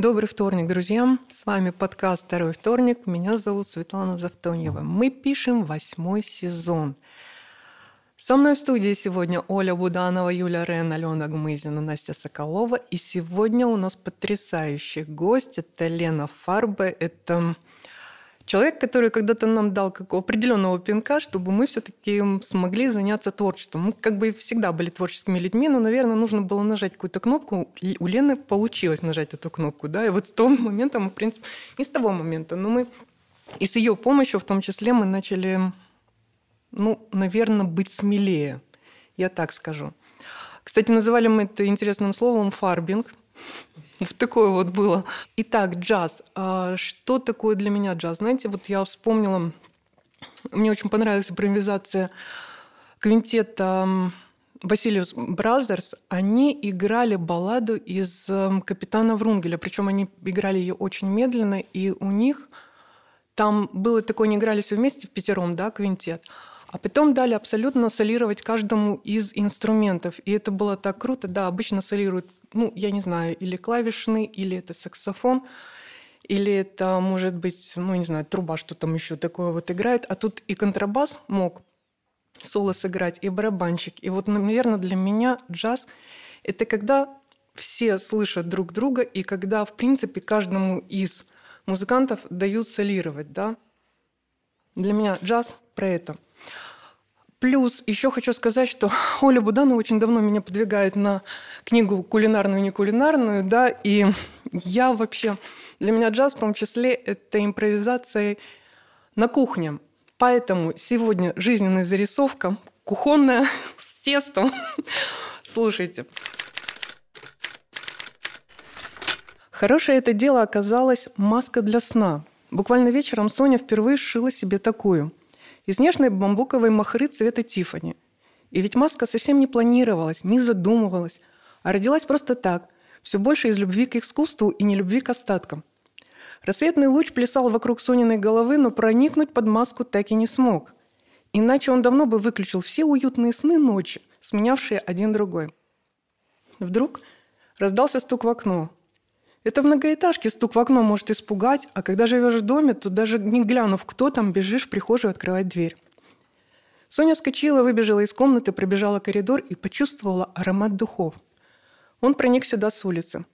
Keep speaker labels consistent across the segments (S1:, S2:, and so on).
S1: Добрый вторник, друзья. С вами подкаст «Второй вторник». Меня зовут Светлана Завтоньева. Мы пишем восьмой сезон. Со мной в студии сегодня Оля Буданова, Юля Рен, Алена Гмызина, Настя Соколова. И сегодня у нас потрясающий гость. Это Лена Фарбе. Это человек, который когда-то нам дал как определенного пинка, чтобы мы все-таки смогли заняться творчеством. Мы как бы всегда были творческими людьми, но, наверное, нужно было нажать какую-то кнопку. И у Лены получилось нажать эту кнопку. Да? И вот с того момента мы, в принципе, не с того момента, но мы и с ее помощью в том числе мы начали, ну, наверное, быть смелее. Я так скажу. Кстати, называли мы это интересным словом фарбинг. В такое вот было. Итак, джаз. А что такое для меня джаз? Знаете, вот я вспомнила, мне очень понравилась импровизация квинтета Василиус Бразерс, они играли балладу из «Капитана Врунгеля», причем они играли ее очень медленно, и у них там было такое, они играли все вместе в пятером, да, квинтет, а потом дали абсолютно солировать каждому из инструментов. И это было так круто. Да, обычно солируют ну, я не знаю, или клавишный, или это саксофон, или это, может быть, ну, не знаю, труба, что там еще такое вот играет. А тут и контрабас мог соло сыграть, и барабанщик. И вот, наверное, для меня джаз – это когда все слышат друг друга, и когда, в принципе, каждому из музыкантов дают солировать, да. Для меня джаз про это – Плюс еще хочу сказать, что Оля Буданова очень давно меня подвигает на книгу кулинарную, не кулинарную, да, и я вообще, для меня джаз в том числе это импровизация на кухне. Поэтому сегодня жизненная зарисовка, кухонная, с тестом. Слушайте. Хорошее это дело оказалось маска для сна. Буквально вечером Соня впервые сшила себе такую – из нежной бамбуковой махры цвета Тифани. И ведь маска совсем не планировалась, не задумывалась, а родилась просто так, все больше из любви к искусству и не любви к остаткам. Рассветный луч плясал вокруг Сониной головы, но проникнуть под маску так и не смог. Иначе он давно бы выключил все уютные сны ночи, сменявшие один другой. Вдруг раздался стук в окно. Это в многоэтажке стук в окно может испугать, а когда живешь в доме, то даже не глянув, кто там, бежишь в прихожую открывать дверь. Соня вскочила, выбежала из комнаты, пробежала коридор и почувствовала аромат духов. Он проник сюда с улицы.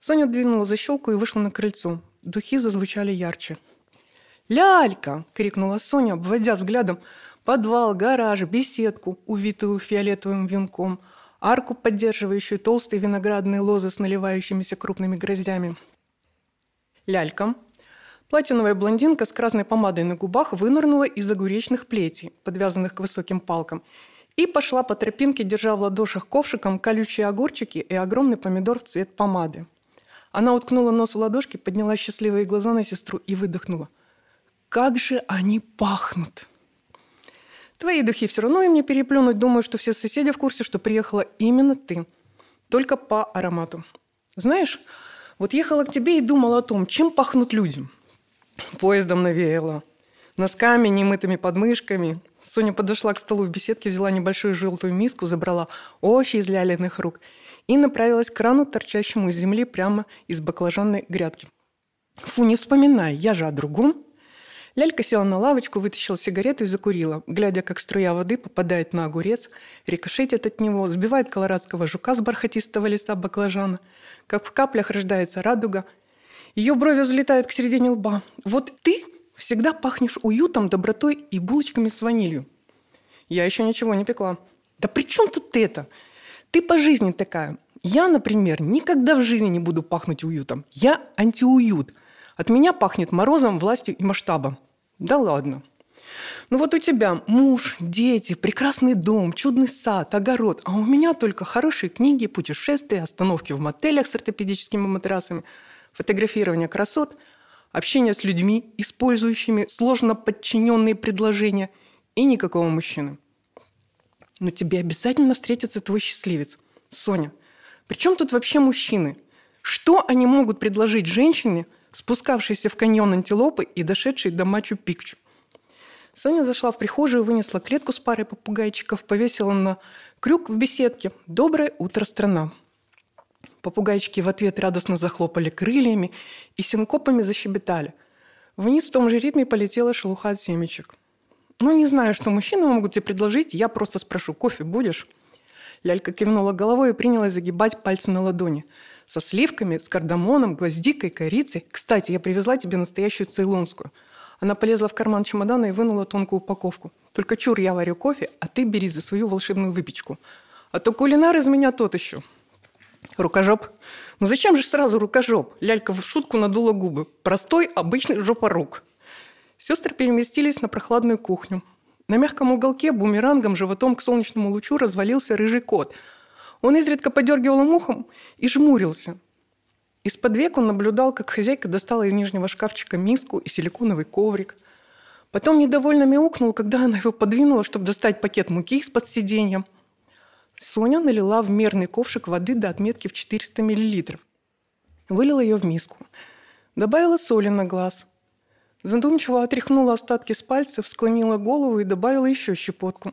S1: Соня двинула защелку и вышла на крыльцо. Духи зазвучали ярче. «Лялька!» – крикнула Соня, обводя взглядом подвал, гараж, беседку, увитую фиолетовым венком – арку, поддерживающую толстые виноградные лозы с наливающимися крупными гроздями. Лялька. Платиновая блондинка с красной помадой на губах вынырнула из огуречных плетей, подвязанных к высоким палкам, и пошла по тропинке, держа в ладошах ковшиком колючие огурчики и огромный помидор в цвет помады. Она уткнула нос в ладошки, подняла счастливые глаза на сестру и выдохнула. «Как же они пахнут!» Твои духи все равно им не переплюнуть. Думаю, что все соседи в курсе, что приехала именно ты. Только по аромату. Знаешь, вот ехала к тебе и думала о том, чем пахнут люди. Поездом навеяло. Носками, немытыми подмышками. Соня подошла к столу в беседке, взяла небольшую желтую миску, забрала овощи из ляленых рук и направилась к крану, торчащему из земли прямо из баклажанной грядки. Фу, не вспоминай, я же о другом. Лялька села на лавочку, вытащила сигарету и закурила, глядя, как струя воды попадает на огурец, рикошетит от него, сбивает колорадского жука с бархатистого листа баклажана, как в каплях рождается радуга. Ее брови взлетают к середине лба. Вот ты всегда пахнешь уютом, добротой и булочками с ванилью. Я еще ничего не пекла. Да при чем тут это? Ты по жизни такая. Я, например, никогда в жизни не буду пахнуть уютом. Я антиуют. От меня пахнет морозом, властью и масштабом. Да ладно. Ну вот у тебя муж, дети, прекрасный дом, чудный сад, огород, а у меня только хорошие книги, путешествия, остановки в мотелях с ортопедическими матрасами, фотографирование красот, общение с людьми, использующими сложно подчиненные предложения и никакого мужчины. Но тебе обязательно встретится твой счастливец. Соня, при чем тут вообще мужчины? Что они могут предложить женщине – спускавшийся в каньон антилопы и дошедший до Мачу-Пикчу. Соня зашла в прихожую, вынесла клетку с парой попугайчиков, повесила на крюк в беседке. «Доброе утро, страна!» Попугайчики в ответ радостно захлопали крыльями и синкопами защебетали. Вниз в том же ритме полетела шелуха от семечек. «Ну, не знаю, что мужчины могут тебе предложить, я просто спрошу, кофе будешь?» Лялька кивнула головой и принялась загибать пальцы на ладони. «Со сливками, с кардамоном, гвоздикой, корицей. Кстати, я привезла тебе настоящую цейлонскую». Она полезла в карман чемодана и вынула тонкую упаковку. «Только чур, я варю кофе, а ты бери за свою волшебную выпечку. А то кулинар из меня тот еще». Рукожоп. Ну зачем же сразу рукожоп? Лялька в шутку надула губы. Простой, обычный жопорук. Сестры переместились на прохладную кухню. На мягком уголке бумерангом животом к солнечному лучу развалился рыжий кот. Он изредка подергивал мухом и жмурился. Из-под век он наблюдал, как хозяйка достала из нижнего шкафчика миску и силиконовый коврик. Потом недовольно мяукнул, когда она его подвинула, чтобы достать пакет муки из-под сиденья. Соня налила в мерный ковшик воды до отметки в 400 мл. Вылила ее в миску. Добавила соли на глаз. Задумчиво отряхнула остатки с пальцев, склонила голову и добавила еще щепотку.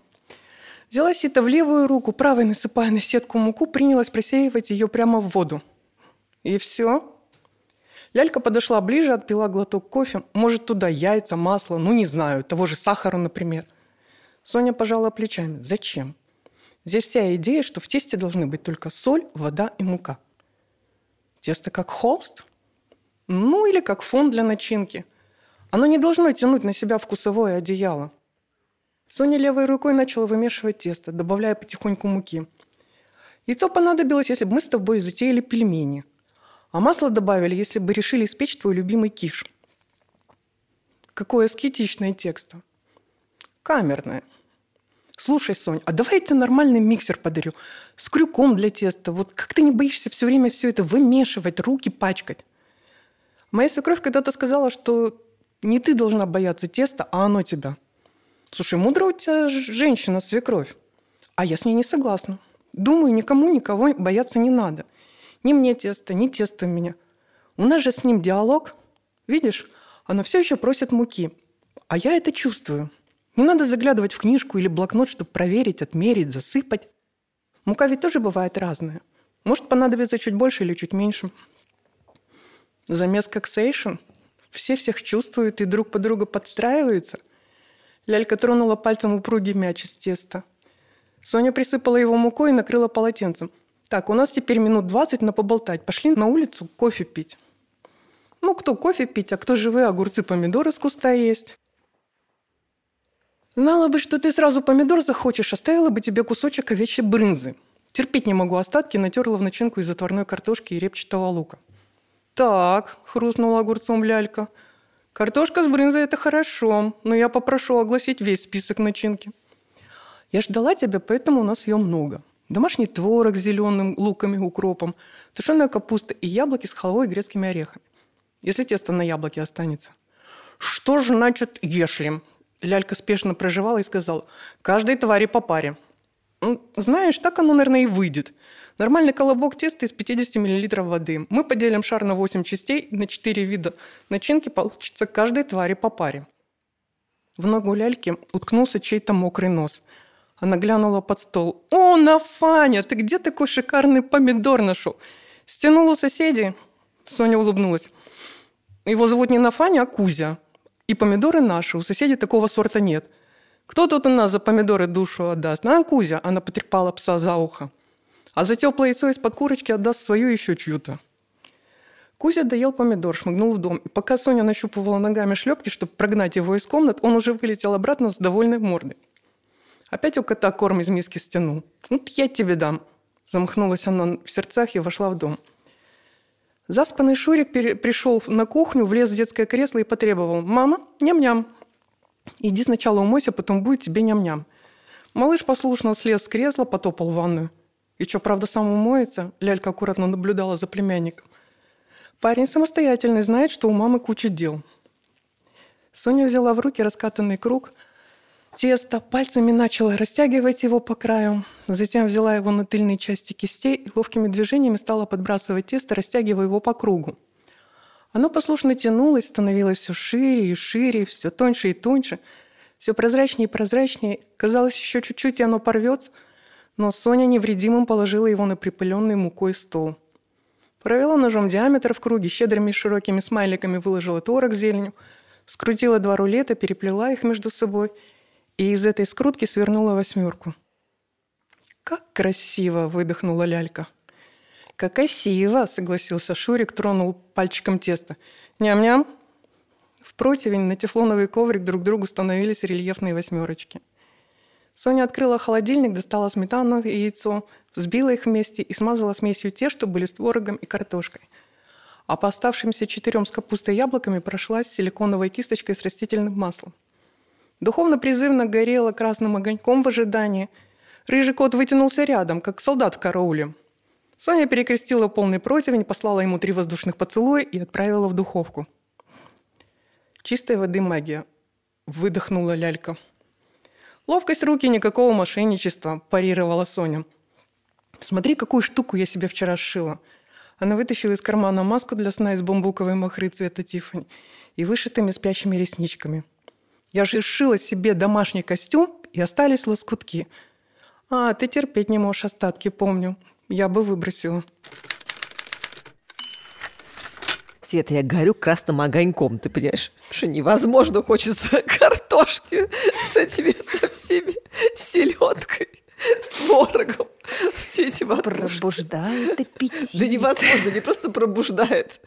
S1: Взяла сито в левую руку, правой насыпая на сетку муку, принялась просеивать ее прямо в воду. И все. Лялька подошла ближе, отпила глоток кофе. Может, туда яйца, масло, ну, не знаю, того же сахара, например. Соня пожала плечами. Зачем? Здесь вся идея, что в тесте должны быть только соль, вода и мука. Тесто как холст? Ну, или как фон для начинки. Оно не должно тянуть на себя вкусовое одеяло. Соня левой рукой начала вымешивать тесто, добавляя потихоньку муки. Яйцо понадобилось, если бы мы с тобой затеяли пельмени. А масло добавили, если бы решили испечь твой любимый киш. Какое аскетичное тесто. Камерное. Слушай, Сонь, а давай я тебе нормальный миксер подарю. С крюком для теста. Вот как ты не боишься все время все это вымешивать, руки пачкать? Моя свекровь когда-то сказала, что не ты должна бояться теста, а оно тебя. Слушай, мудрая у тебя женщина, свекровь. А я с ней не согласна. Думаю, никому никого бояться не надо. Ни мне тесто, ни тесто меня. У нас же с ним диалог. Видишь, она все еще просит муки. А я это чувствую. Не надо заглядывать в книжку или блокнот, чтобы проверить, отмерить, засыпать. Мука ведь тоже бывает разная. Может понадобиться чуть больше или чуть меньше. Замес как сейшн. Все всех чувствуют и друг под друга подстраиваются. Лялька тронула пальцем упругий мяч из теста. Соня присыпала его мукой и накрыла полотенцем. Так, у нас теперь минут двадцать на поболтать. Пошли на улицу кофе пить. Ну, кто кофе пить, а кто живые огурцы, помидоры с куста есть. Знала бы, что ты сразу помидор захочешь, оставила бы тебе кусочек овечьей брынзы. Терпеть не могу остатки, натерла в начинку из отварной картошки и репчатого лука. «Так», — хрустнула огурцом лялька, — «картошка с брынзой — это хорошо, но я попрошу огласить весь список начинки». «Я ждала тебя, поэтому у нас ее много. Домашний творог с зеленым луками, укропом, тушеная капуста и яблоки с халвой и грецкими орехами. Если тесто на яблоке останется». «Что же значит «если»?» Лялька спешно проживала и сказала, «Каждой твари по паре». «Знаешь, так оно, наверное, и выйдет. Нормальный колобок теста из 50 мл воды. Мы поделим шар на 8 частей на 4 вида. Начинки получится каждой твари по паре». В ногу ляльки уткнулся чей-то мокрый нос. Она глянула под стол. «О, Нафаня, ты где такой шикарный помидор нашел? Стянул у соседей?» Соня улыбнулась. «Его зовут не Нафаня, а Кузя. И помидоры наши, у соседей такого сорта нет. Кто тут у нас за помидоры душу отдаст? А, Кузя, она потрепала пса за ухо. А за теплое яйцо из-под курочки отдаст свою еще чью-то. Кузя доел помидор, шмыгнул в дом. И пока Соня нащупывала ногами шлепки, чтобы прогнать его из комнат, он уже вылетел обратно с довольной мордой. Опять у кота корм из миски стянул. «Ну, я тебе дам!» Замахнулась она в сердцах и вошла в дом – Заспанный Шурик пришел на кухню, влез в детское кресло и потребовал. «Мама, ням-ням!» «Иди сначала умойся, потом будет тебе ням-ням». Малыш послушно слез с кресла, потопал в ванную. «И что, правда, сам умоется?» Лялька аккуратно наблюдала за племянником. Парень самостоятельный, знает, что у мамы куча дел. Соня взяла в руки раскатанный круг – тесто, пальцами начала растягивать его по краю, затем взяла его на тыльные части кистей и ловкими движениями стала подбрасывать тесто, растягивая его по кругу. Оно послушно тянулось, становилось все шире и шире, все тоньше и тоньше, все прозрачнее и прозрачнее. Казалось, еще чуть-чуть, и оно порвется, но Соня невредимым положила его на припыленный мукой стол. Провела ножом диаметр в круге, щедрыми широкими смайликами выложила творог зеленью, скрутила два рулета, переплела их между собой и из этой скрутки свернула восьмерку. «Как красиво!» – выдохнула лялька. «Как красиво!» – согласился Шурик, тронул пальчиком тесто. «Ням-ням!» В противень на тефлоновый коврик друг другу становились рельефные восьмерочки. Соня открыла холодильник, достала сметану и яйцо, взбила их вместе и смазала смесью те, что были с творогом и картошкой. А по оставшимся четырем с капустой и яблоками прошлась силиконовой кисточкой с растительным маслом. Духовно-призывно горела красным огоньком в ожидании. Рыжий кот вытянулся рядом, как солдат в карауле. Соня перекрестила полный противень, послала ему три воздушных поцелуя и отправила в духовку. «Чистой воды магия», – выдохнула лялька. «Ловкость руки, никакого мошенничества», – парировала Соня. «Смотри, какую штуку я себе вчера сшила». Она вытащила из кармана маску для сна из бамбуковой махры цвета Тиффани и вышитыми спящими ресничками. Я же сшила себе домашний костюм, и остались лоскутки. А, ты терпеть не можешь остатки, помню. Я бы выбросила.
S2: Света, я горю красным огоньком, ты понимаешь, что невозможно хочется картошки с этими со всеми селедкой, с творогом, все эти ватрушки.
S3: Пробуждает аппетит.
S2: Да невозможно, не просто пробуждает,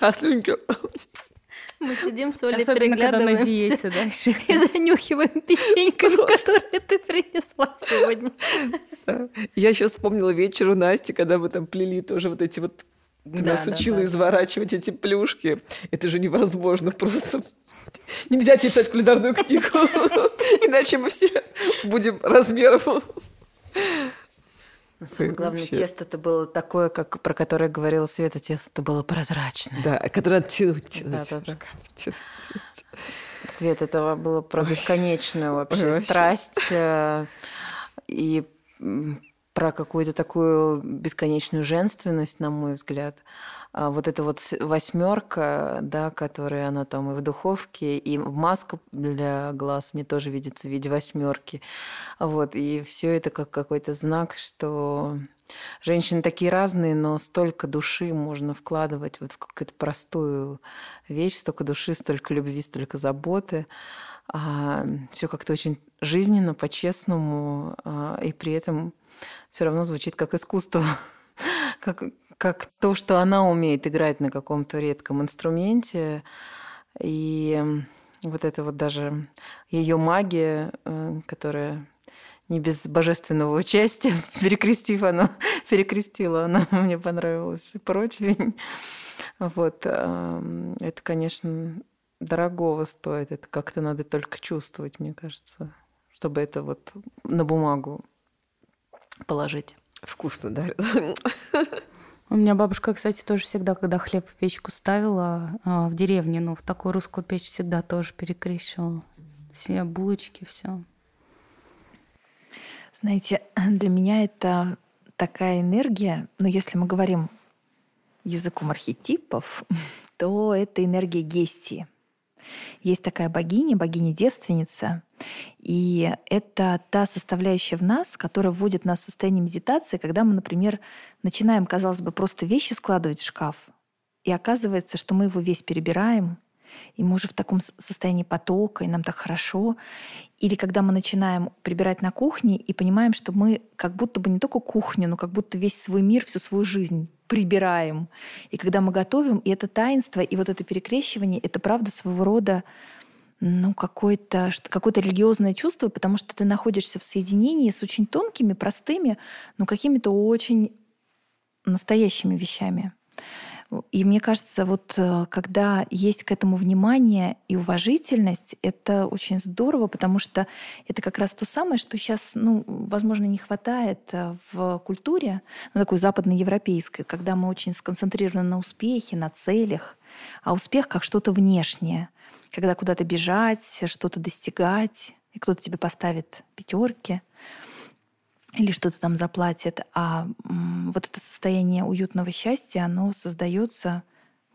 S2: а слюнки
S4: мы сидим с Олей,
S5: Особенно, когда на
S4: переглядываемся
S5: диете, да, еще.
S4: и занюхиваем печеньками, которые ты принесла сегодня.
S2: Я сейчас вспомнила вечер у Насти, когда мы там плели тоже вот эти вот ты
S4: Да,
S2: нас
S4: да,
S2: учила
S4: да.
S2: изворачивать эти плюшки. Это же невозможно. Просто нельзя читать кулинарную книгу. Иначе мы все будем размером.
S4: Но самое главное,
S2: вообще.
S4: тесто-то было такое, как про которое говорила Света, тесто-то было прозрачное.
S2: Да, который надо тянуть, тянуть.
S4: Да-да-да.
S2: руками, тянуть, тянуть.
S4: Свет этого было про бесконечную вообще
S2: Ой,
S4: страсть э, и про какую-то такую бесконечную женственность, на мой взгляд. А вот эта вот восьмерка, да, которая она там и в духовке, и маска для глаз мне тоже видится в виде восьмерки. Вот, и все это как какой-то знак, что женщины такие разные, но столько души можно вкладывать вот в какую-то простую вещь, столько души, столько любви, столько заботы. все как-то очень жизненно, по-честному, а, и при этом все равно звучит как искусство, как, как то, что она умеет играть на каком-то редком инструменте. И вот это вот даже ее магия, э, которая не без божественного участия, перекрестив она, перекрестила она, мне понравилась противень. Вот, эм, это, конечно, дорогого стоит. Это как-то надо только чувствовать, мне кажется, чтобы это вот на бумагу положить.
S2: Вкусно, да?
S5: У меня бабушка, кстати, тоже всегда, когда хлеб в печку ставила а, в деревне, ну, в такую русскую печь всегда тоже перекрещивала. Все булочки, все.
S3: Знаете, для меня это такая энергия, но если мы говорим языком архетипов, то это энергия Гестии. Есть такая богиня, богиня-девственница, и это та составляющая в нас, которая вводит нас в состояние медитации, когда мы, например, начинаем, казалось бы, просто вещи складывать в шкаф, и оказывается, что мы его весь перебираем, и мы уже в таком состоянии потока, и нам так хорошо. Или когда мы начинаем прибирать на кухне и понимаем, что мы как будто бы не только кухню, но как будто весь свой мир, всю свою жизнь прибираем. И когда мы готовим, и это таинство, и вот это перекрещивание, это правда своего рода ну, какое-то какое-то религиозное чувство, потому что ты находишься в соединении с очень тонкими, простыми, но какими-то очень настоящими вещами. И мне кажется, вот э, когда есть к этому внимание и уважительность, это очень здорово, потому что это как раз то самое, что сейчас, ну, возможно, не хватает э, в культуре, ну, такой западноевропейской, когда мы очень сконцентрированы на успехе, на целях, а успех как что-то внешнее, когда куда-то бежать, что-то достигать, и кто-то тебе поставит пятерки или что-то там заплатит, а вот это состояние уютного счастья, оно создается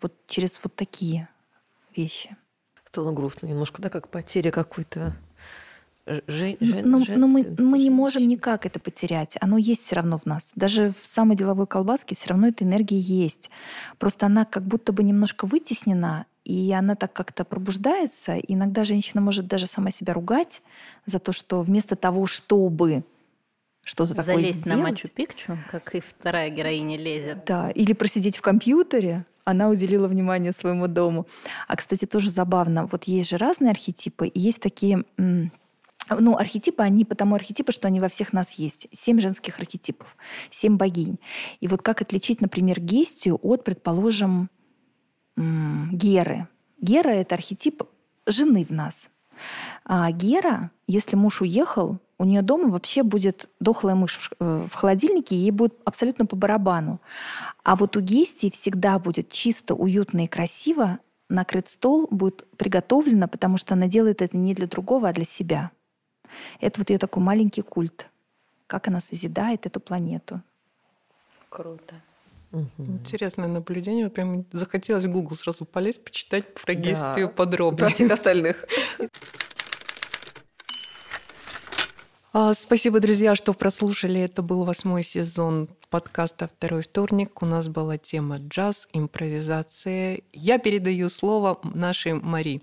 S3: вот через вот такие вещи.
S2: Стало грустно немножко, да, как потеря какой-то жен,
S3: ну, ну, мы, мы не можем никак это потерять. Оно есть все равно в нас. Даже в самой деловой колбаске все равно эта энергия есть. Просто она как будто бы немножко вытеснена, и она так как-то пробуждается. И иногда женщина может даже сама себя ругать за то, что вместо того, чтобы что-то такое
S5: Залезть
S3: сделать,
S5: на Мачу-Пикчу, как и вторая героиня лезет.
S3: Да, или просидеть в компьютере, она уделила внимание своему дому. А, кстати, тоже забавно, вот есть же разные архетипы, и есть такие ну, архетипы, они потому архетипы, что они во всех нас есть. Семь женских архетипов, семь богинь. И вот как отличить, например, Гестию от, предположим, Геры? Гера — это архетип жены в нас. А Гера, если муж уехал, у нее дома вообще будет дохлая мышь в э, холодильнике, ей будет абсолютно по барабану. А вот у Гестии всегда будет чисто, уютно и красиво, накрыт стол будет приготовлено, потому что она делает это не для другого, а для себя. Это вот ее такой маленький культ. Как она созидает эту планету.
S5: Круто.
S1: Интересное наблюдение. Вот прям захотелось в Google сразу полезть, почитать про да. Гестию подробно.
S2: Про всех остальных.
S1: А, спасибо, друзья, что прослушали. Это был восьмой сезон подкаста «Второй вторник». У нас была тема джаз, импровизация. Я передаю слово нашей Мари.